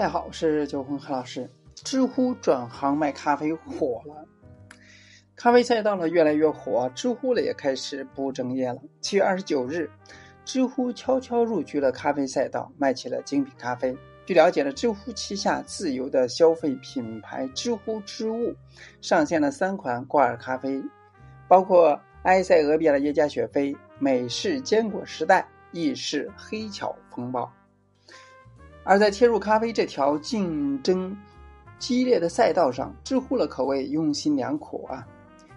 大家好，我是九红何老师。知乎转行卖咖啡火了，咖啡赛道呢越来越火，知乎呢也开始不务正业了。七月二十九日，知乎悄悄入局了咖啡赛道，卖起了精品咖啡。据了解呢，知乎旗下自由的消费品牌知乎知物上线了三款挂耳咖啡，包括埃塞俄比亚的耶加雪菲、美式坚果时代、意式黑巧风暴。而在切入咖啡这条竞争激烈的赛道上，知乎了可谓用心良苦啊！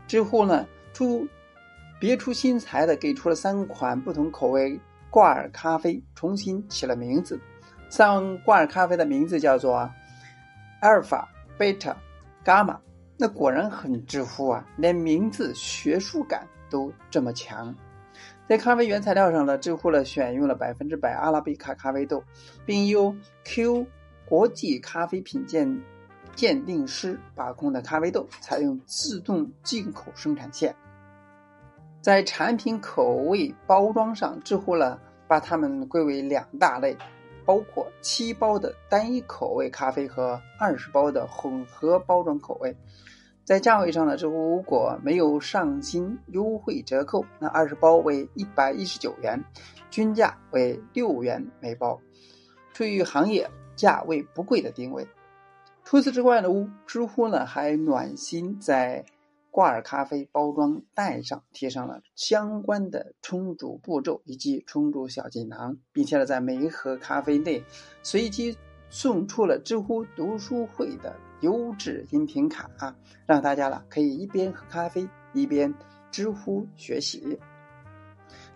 知乎呢出别出心裁的给出了三款不同口味挂耳咖啡，重新起了名字。三挂耳咖啡的名字叫做阿尔法、贝塔、伽马。那果然很知乎啊，连名字学术感都这么强。在咖啡原材料上呢，知乎呢选用了百分之百阿拉比卡咖啡豆，并由 Q 国际咖啡品鉴鉴定师把控的咖啡豆，采用自动进口生产线。在产品口味包装上，知乎呢把它们归为两大类，包括七包的单一口味咖啡和二十包的混合包装口味。在价位上呢，知乎如果没有上新优惠折扣，那二十包为一百一十九元，均价为六元每包，处于行业价位不贵的定位。除此之外呢，知乎呢还暖心在挂耳咖啡包装袋上贴上了相关的冲煮步骤以及冲煮小锦囊，并且呢在每一盒咖啡内随机送出了知乎读书会的。优质音频卡，让大家呢可以一边喝咖啡一边知乎学习。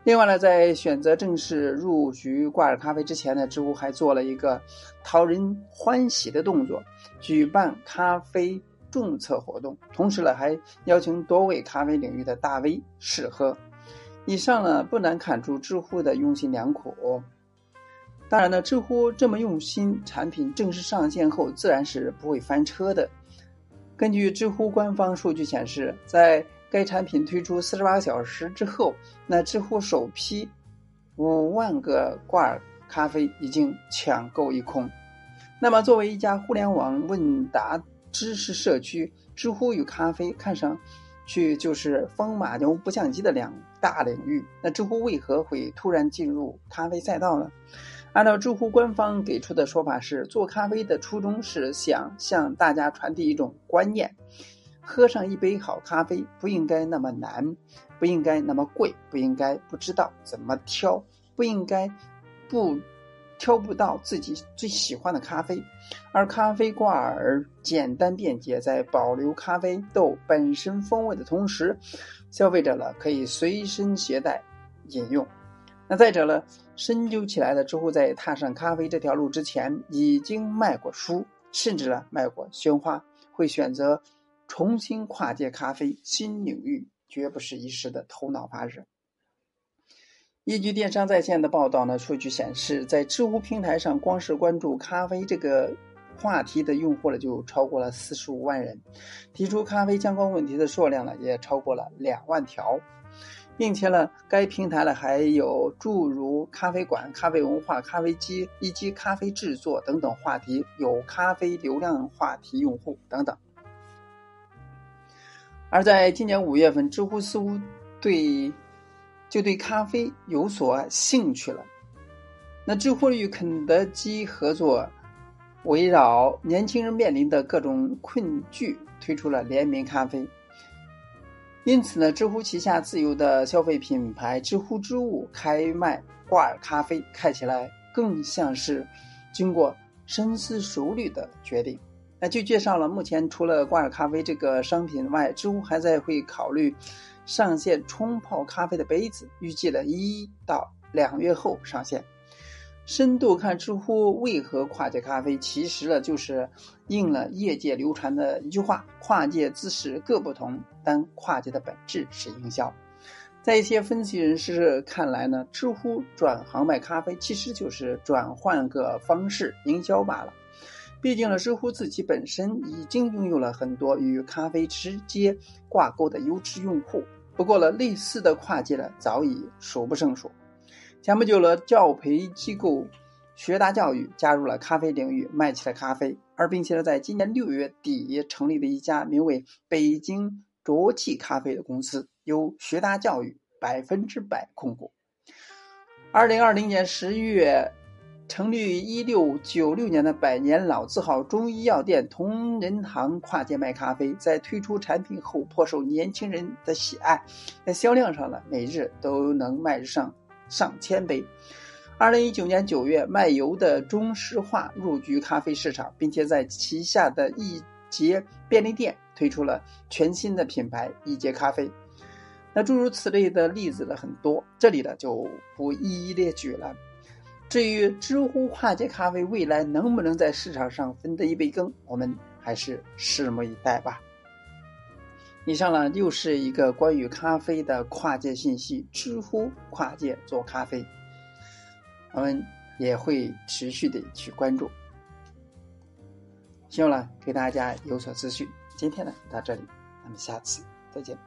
另外呢，在选择正式入局挂耳咖啡之前呢，知乎还做了一个讨人欢喜的动作，举办咖啡众测活动，同时呢还邀请多位咖啡领域的大 V 试喝。以上呢不难看出知乎的用心良苦。当然呢，知乎这么用心，产品正式上线后自然是不会翻车的。根据知乎官方数据显示，在该产品推出四十八小时之后，那知乎首批五万个挂咖啡已经抢购一空。那么，作为一家互联网问答知识社区，知乎与咖啡看上去就是风马牛不相及的两大领域。那知乎为何会突然进入咖啡赛道呢？按照知乎官方给出的说法是，做咖啡的初衷是想向大家传递一种观念：喝上一杯好咖啡不应该那么难，不应该那么贵，不应该不知道怎么挑，不应该不挑不到自己最喜欢的咖啡。而咖啡挂耳简单便捷，在保留咖啡豆本身风味的同时，消费者呢可以随身携带饮用。那再者呢？深究起来的，知乎在踏上咖啡这条路之前，已经卖过书，甚至呢卖过鲜花。会选择重新跨界咖啡新领域，绝不是一时的头脑发热。依据电商在线的报道呢，数据显示，在知乎平台上，光是关注咖啡这个话题的用户呢，就超过了四十五万人，提出咖啡相关问题的数量呢，也超过了两万条。并且呢，该平台呢还有诸如咖啡馆、咖啡文化、咖啡机以及咖啡制作等等话题，有咖啡流量话题用户等等。而在今年五月份，知乎似乎对就对咖啡有所兴趣了。那知乎与肯德基合作，围绕年轻人面临的各种困局，推出了联名咖啡。因此呢，知乎旗下自有的消费品牌知乎知物开卖挂耳咖啡，看起来更像是经过深思熟虑的决定。那就介绍了，目前除了挂耳咖啡这个商品外，知乎还在会考虑上线冲泡咖啡的杯子，预计了一到两月后上线。深度看知乎为何跨界咖啡，其实呢就是应了业界流传的一句话：跨界姿势各不同，但跨界的本质是营销。在一些分析人士看来呢，知乎转行卖咖啡，其实就是转换个方式营销罢了。毕竟呢，知乎自己本身已经拥有了很多与咖啡直接挂钩的优质用户，不过呢，类似的跨界呢早已数不胜数。前不久了，教培机构学达教育加入了咖啡领域，卖起了咖啡，而并且呢，在今年六月底成立了一家名为北京浊气咖啡的公司，由学达教育百分之百控股。二零二零年十月。成立于一六九六年的百年老字号中医药店同仁堂跨界卖咖啡，在推出产品后颇受年轻人的喜爱，在销量上呢，每日都能卖上上千杯。二零一九年九月，卖油的中石化入局咖啡市场，并且在旗下的一捷便利店推出了全新的品牌一捷咖啡。那诸如此类的例子呢很多，这里呢就不一一列举了。至于知乎跨界咖啡未来能不能在市场上分得一杯羹，我们还是拭目以待吧。以上呢又是一个关于咖啡的跨界信息，知乎跨界做咖啡，我们也会持续的去关注。希望呢给大家有所资讯。今天呢到这里，咱们下次再见。